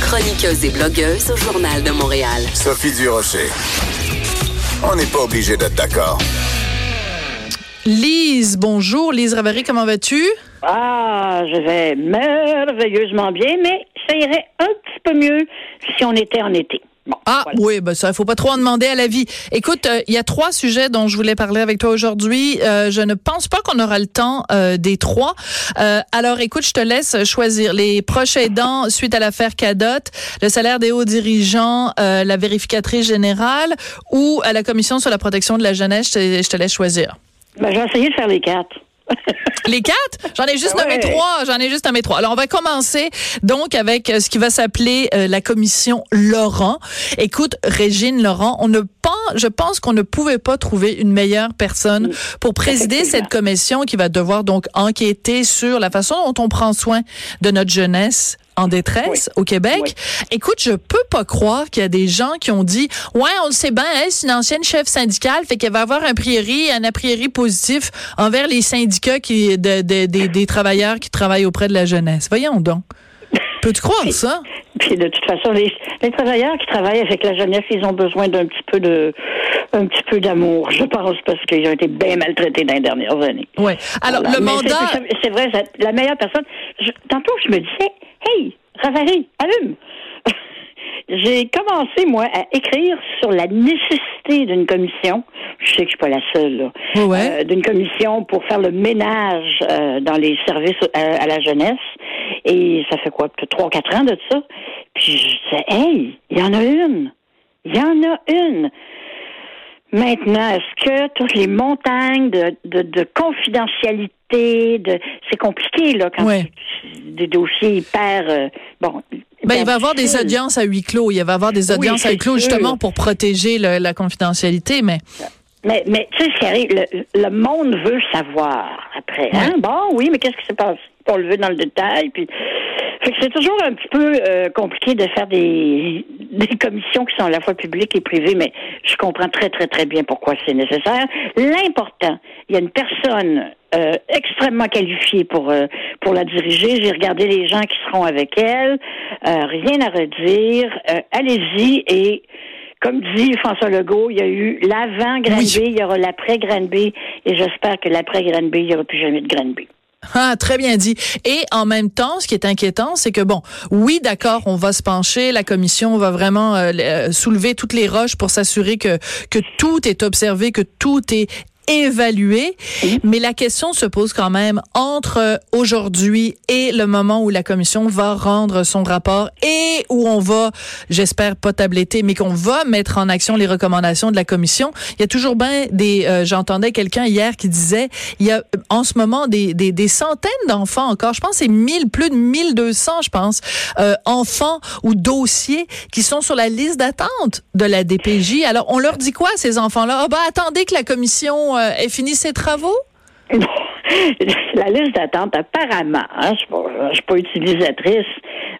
Chroniqueuse et blogueuse au Journal de Montréal. Sophie Durocher. On n'est pas obligé d'être d'accord. Lise, bonjour. Lise Ravary, comment vas-tu? Ah, je vais merveilleusement bien, mais ça irait un petit peu mieux si on était en été. Ah voilà. oui, ben ça, il faut pas trop en demander à la vie. Écoute, euh, il y a trois sujets dont je voulais parler avec toi aujourd'hui. Euh, je ne pense pas qu'on aura le temps euh, des trois. Alors, écoute, je te laisse choisir les proches aidants suite à l'affaire Cadot, le salaire des hauts dirigeants, la vérificatrice générale ou à la commission sur la protection de la jeunesse. Je te, je te laisse choisir. Ben, je vais essayer de faire les quatre. Les quatre? J'en ai juste nommé ouais. trois. J'en ai juste nommé trois. Alors, on va commencer donc avec euh, ce qui va s'appeler euh, la commission Laurent. Écoute, Régine Laurent, on ne pense, je pense qu'on ne pouvait pas trouver une meilleure personne pour présider cette commission qui va devoir donc enquêter sur la façon dont on prend soin de notre jeunesse en détresse au Québec. Oui. Écoute, je peux pas croire qu'il y a des gens qui ont dit ouais, on le sait bien, elle c'est une ancienne chef syndicale, fait qu'elle va avoir un priori, un a priori positif envers les syndicats qui de, de- des- des travailleurs qui travaillent auprès de la jeunesse. Voyons donc. Peux-tu croire ça? Puis de toute façon, les, les travailleurs qui travaillent avec la jeunesse, ils ont besoin d'un petit peu de un petit peu d'amour, je pense, parce qu'ils ont été bien maltraités dans les dernières années. Ouais. Alors Voilà. le Mais mandat c'est- vrai, la meilleure personne. Je- tantôt, je me disais, hey, Ravary, allume. J'ai commencé, moi, à écrire sur la nécessité d'une commission. Je sais que je suis pas la seule, là. Ouais. Euh, d'une commission pour faire le ménage euh, dans les services à, à la jeunesse. Et ça fait quoi, peut-être trois, quatre ans de ça. Puis je disais, hey, il y en a une. Il y en a une. Maintenant, est-ce que toutes les montagnes de, de, de confidentialité, de c'est compliqué là quand Ouais. des dossiers hyper euh, bon. ben, il va y avoir des audiences à huis clos. Il va y avoir des Oui, audiences à huis clos sûr. justement pour protéger le- la confidentialité, mais Mais, mais tu sais ce qui arrive, le, le monde veut savoir après. Hein? Bon, oui, mais qu'est-ce qui s'est passé? On le veut dans le détail. Puis, fait que c'est toujours un petit peu euh, compliqué de faire des, des commissions qui sont à la fois publiques et privées, mais je comprends très, très, très bien pourquoi c'est nécessaire. L'important, il y a une personne euh, extrêmement qualifiée pour euh, pour la diriger. J'ai regardé les gens qui seront avec elle. Euh, rien à redire. Euh, Allez-y et comme dit François Legault, il y a eu l'avant Granby, Oui. il y aura l'après Granby, et j'espère que l'après Granby, il n'y aura plus jamais de Granby. Ah, très bien dit. Et en même temps, ce qui est inquiétant, c'est que bon, oui, d'accord, on va se pencher, la commission va vraiment euh, euh, soulever toutes les roches pour s'assurer que que tout est observé, que tout est évalué, mais la question se pose quand même entre aujourd'hui et le moment où la commission va rendre son rapport et où on va, j'espère pas tabletter, mais qu'on va mettre en action les recommandations de la commission. Il y a toujours bien des, euh, j'entendais quelqu'un hier qui disait, il y a euh, en ce moment des, des, des centaines d'enfants encore, je pense c'est 1000, plus de 1200, je pense, euh, enfants ou dossiers qui sont sur la liste d'attente de la DPJ. Alors, on leur dit quoi, ces enfants-là? Ah, ben, attendez que la commission euh, ait fini ses travaux? la liste d'attente, apparemment, hein, je je suis pas utilisatrice,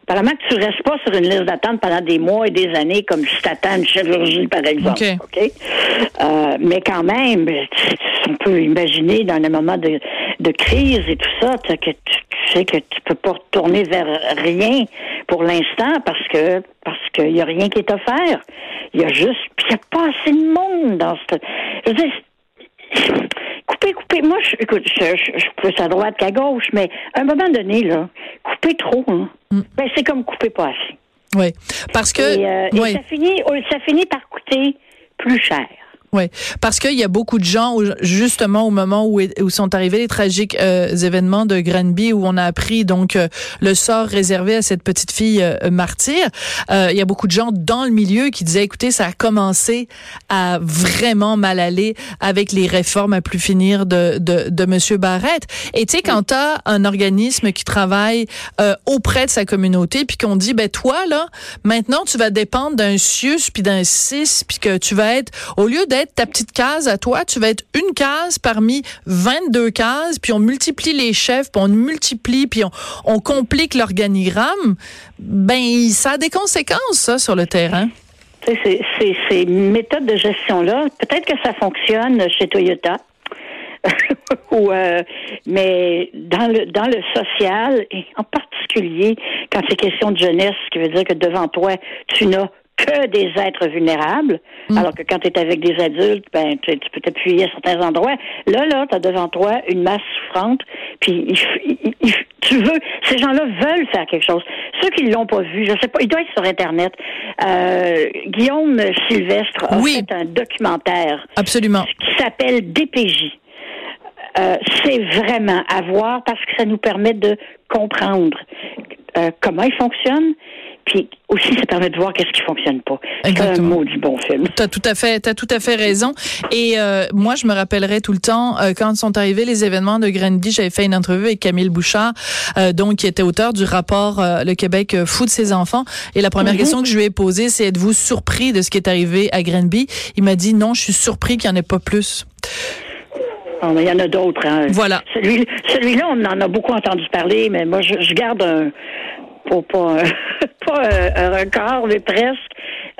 apparemment que tu restes pas sur une liste d'attente pendant des mois et des années, comme si t'attends une chirurgie, par exemple. OK. Euh, mais quand même, tu- tu- on peut imaginer dans un moment de, de crise et tout ça, que tu, tu sais que tu peux pas retourner vers rien pour l'instant parce que parce qu'il y a rien qui est offert. Il y a juste, puis il y a pas assez de monde dans ce. Je veux dire, Coupez, coupez. Moi, je, écoute, je, je, je suis plus à droite qu'à gauche, mais à un moment donné, là, couper trop, hein, ben, c'est comme couper pas assez. Oui. Parce que, Et, euh, et ça, finit, oh, ça finit par coûter plus cher. Oui, parce qu'il y a beaucoup de gens, justement, au moment où, sont arrivés les tragiques euh, événements de Granby, où on a appris donc euh, le sort réservé à cette petite fille euh, martyre, euh, il y a beaucoup de gens dans le milieu qui disaient, écoutez, ça a commencé à vraiment mal aller avec les réformes à plus finir de, de, de Monsieur Barrette. Et tu sais, quand tu as un organisme qui travaille euh, auprès de sa communauté, puis qu'on dit, ben toi, là, maintenant, tu vas dépendre d'un CIUS, puis d'un CIS, puis que tu vas être, au lieu d'être ta petite case à toi, tu vas être une case parmi 22 cases, puis on multiplie les chefs, puis on multiplie, puis on, on complique l'organigramme, ben ça a des conséquences, ça, sur le terrain. Ces méthodes de gestion-là, peut-être que ça fonctionne chez Toyota. Ou, euh, mais dans le dans le social, et en particulier quand c'est question de jeunesse, ce qui veut dire que devant toi, tu n'as que des êtres vulnérables, Mm. alors que quand tu es avec des adultes, ben tu, tu peux t'appuyer à certains endroits. Là, là, tu as devant toi une masse souffrante, puis il tu veux, ces gens-là veulent faire quelque chose. Ceux qui l'ont pas vu, je sais pas, il doit être sur Internet. Euh, Guillaume Sylvestre a Oui. fait un documentaire Absolument. qui s'appelle DPJ. Euh, c'est vraiment à voir parce que ça nous permet de comprendre euh, comment il fonctionne, puis aussi ça permet de voir qu'est-ce qui fonctionne pas. C'est un mot du bon film. T'as tout à fait, t'as tout à fait raison. Et euh, moi, je me rappellerai tout le temps euh, quand sont arrivés les événements de Granby, j'avais fait une entrevue avec Camille Bouchard, euh, donc qui était auteur du rapport Le Québec fout de ses enfants. Et la première question que je lui ai posée, c'est êtes-vous surpris de ce qui est arrivé à Granby Il m'a dit non, je suis surpris qu'il n'y en ait pas plus. Mais Il y en a d'autres. Hein. Voilà. Celui, celui-là, on en a beaucoup entendu parler, mais moi, je, je garde un, pas, pas, pas un, record, mais presque.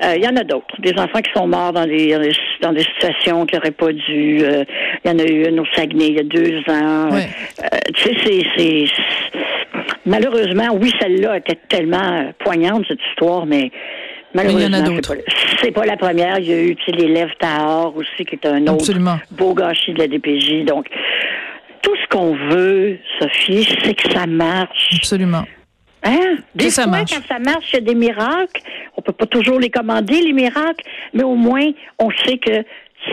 Euh, Il y en a d'autres. Des enfants qui sont morts dans des, dans des, situations qui n'auraient pas dû. euh, Il y en a eu une au Saguenay il y a deux ans. Ouais. Euh, tu sais, c'est, c'est, malheureusement, oui, celle-là était tellement euh, poignante cette histoire, mais malheureusement, c'est pas, c'est pas la première. Il y a eu, l'élève Tahar aussi, qui est un autre Absolument. beau gâchis de la DPJ. Donc, tout ce qu'on veut, Sophie, c'est que ça marche. Absolument. Hein? Des ça fois, marche. quand ça marche, il y a des miracles. On peut pas toujours les commander, les miracles, mais au moins, on sait que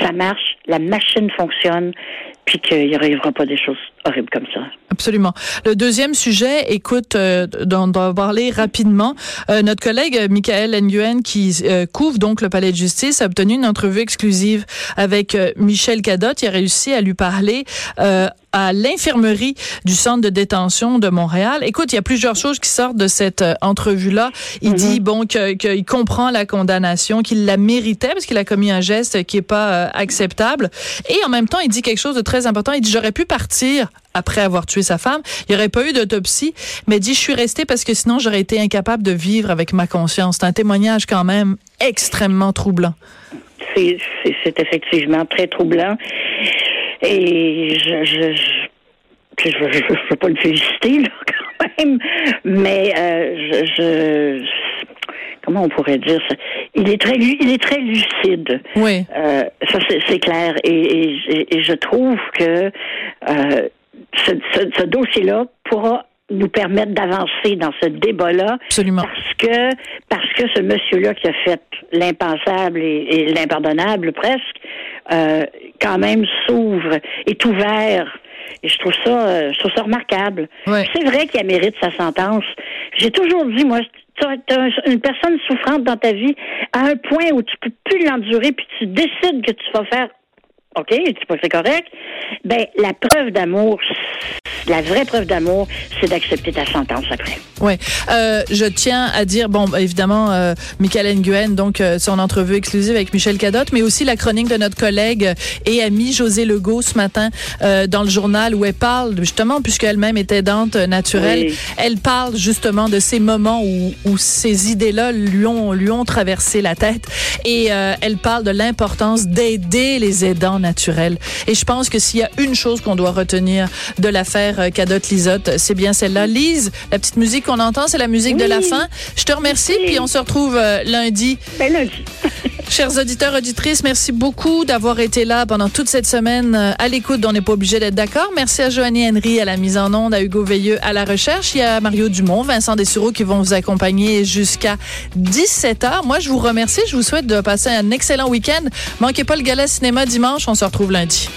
ça marche, la machine fonctionne, puis qu'il n'y arrivera pas des choses horribles comme ça. Absolument. Le deuxième sujet, écoute, euh, dont on va parler rapidement. Euh, notre collègue euh, Michael Nguyen, qui euh, couvre donc le palais de justice, a obtenu une entrevue exclusive avec euh, Michel Cadotte. Il a réussi à lui parler euh, à l'infirmerie du centre de détention de Montréal. Écoute, il y a plusieurs choses qui sortent de cette entrevue-là. Il dit bon que- qu'il comprend la condamnation, qu'il la méritait parce qu'il a commis un geste qui est pas euh, acceptable. Et en même temps, il dit quelque chose de très important. Il dit j'aurais pu partir après avoir tué sa femme. Il n'y aurait pas eu d'autopsie, mais dit je suis resté parce que sinon j'aurais été incapable de vivre avec ma conscience. C'est un témoignage quand même extrêmement troublant. C'est, c'est, c'est effectivement très troublant. Et je, je, je, je, veux- je, veux- pas le féliciter, là, quand même, mais euh, je, je, comment on pourrait dire ça? Il est très, il est très lucide. Oui. Euh, ça, c'est, clair. Et, et, je trouve que euh, ce, ce, ce dossier-là pourra nous permettre d'avancer dans ce débat-là Absolument. parce que parce que ce monsieur-là qui a fait l'impensable et, et l'impardonnable presque, euh, quand même s'ouvre, est ouvert. Et je trouve ça, euh, je trouve ça remarquable. C'est vrai qu'il mérite sa sentence. J'ai toujours dit, moi, tu as une personne souffrante dans ta vie à un point où tu peux plus l'endurer, puis tu décides que tu vas faire OK, que c'est correct? Ben, la preuve d'amour, la vraie preuve d'amour, c'est d'accepter ta sentence après. Oui, euh, je tiens à dire, bon, bah, évidemment, euh, Michael Nguyen, donc euh, son entrevue exclusive avec Michel Cadotte, mais aussi la chronique de notre collègue et amie José Legault ce matin euh, dans le journal où elle parle, justement, puisqu'elle-même est aidante naturelle, Oui. elle parle justement de ces moments où, où ces idées-là lui ont, lui ont traversé la tête et euh, elle parle de l'importance d'aider les aidants naturels. Et je pense que s'il y a une chose qu'on doit retenir de l'affaire euh, Cadotte-Lisotte, c'est bien celle-là. Lise, la petite musique qu'on entend, c'est la musique de la fin. Je te remercie, Oui. puis on se retrouve euh, lundi. Ben, lundi. Chers auditeurs, auditrices, merci beaucoup d'avoir été là pendant toute cette semaine euh, à l'écoute. On n'est pas obligé d'être d'accord. Merci à Joanny Henry à la mise en onde, à Hugo Veilleux à la recherche. Il y a Mario Dumont, Vincent Dessureau qui vont vous accompagner jusqu'à 17h. Moi, je vous remercie. Je vous souhaite de passer un excellent week-end. Manquez pas le gala cinéma dimanche. On se retrouve lundi.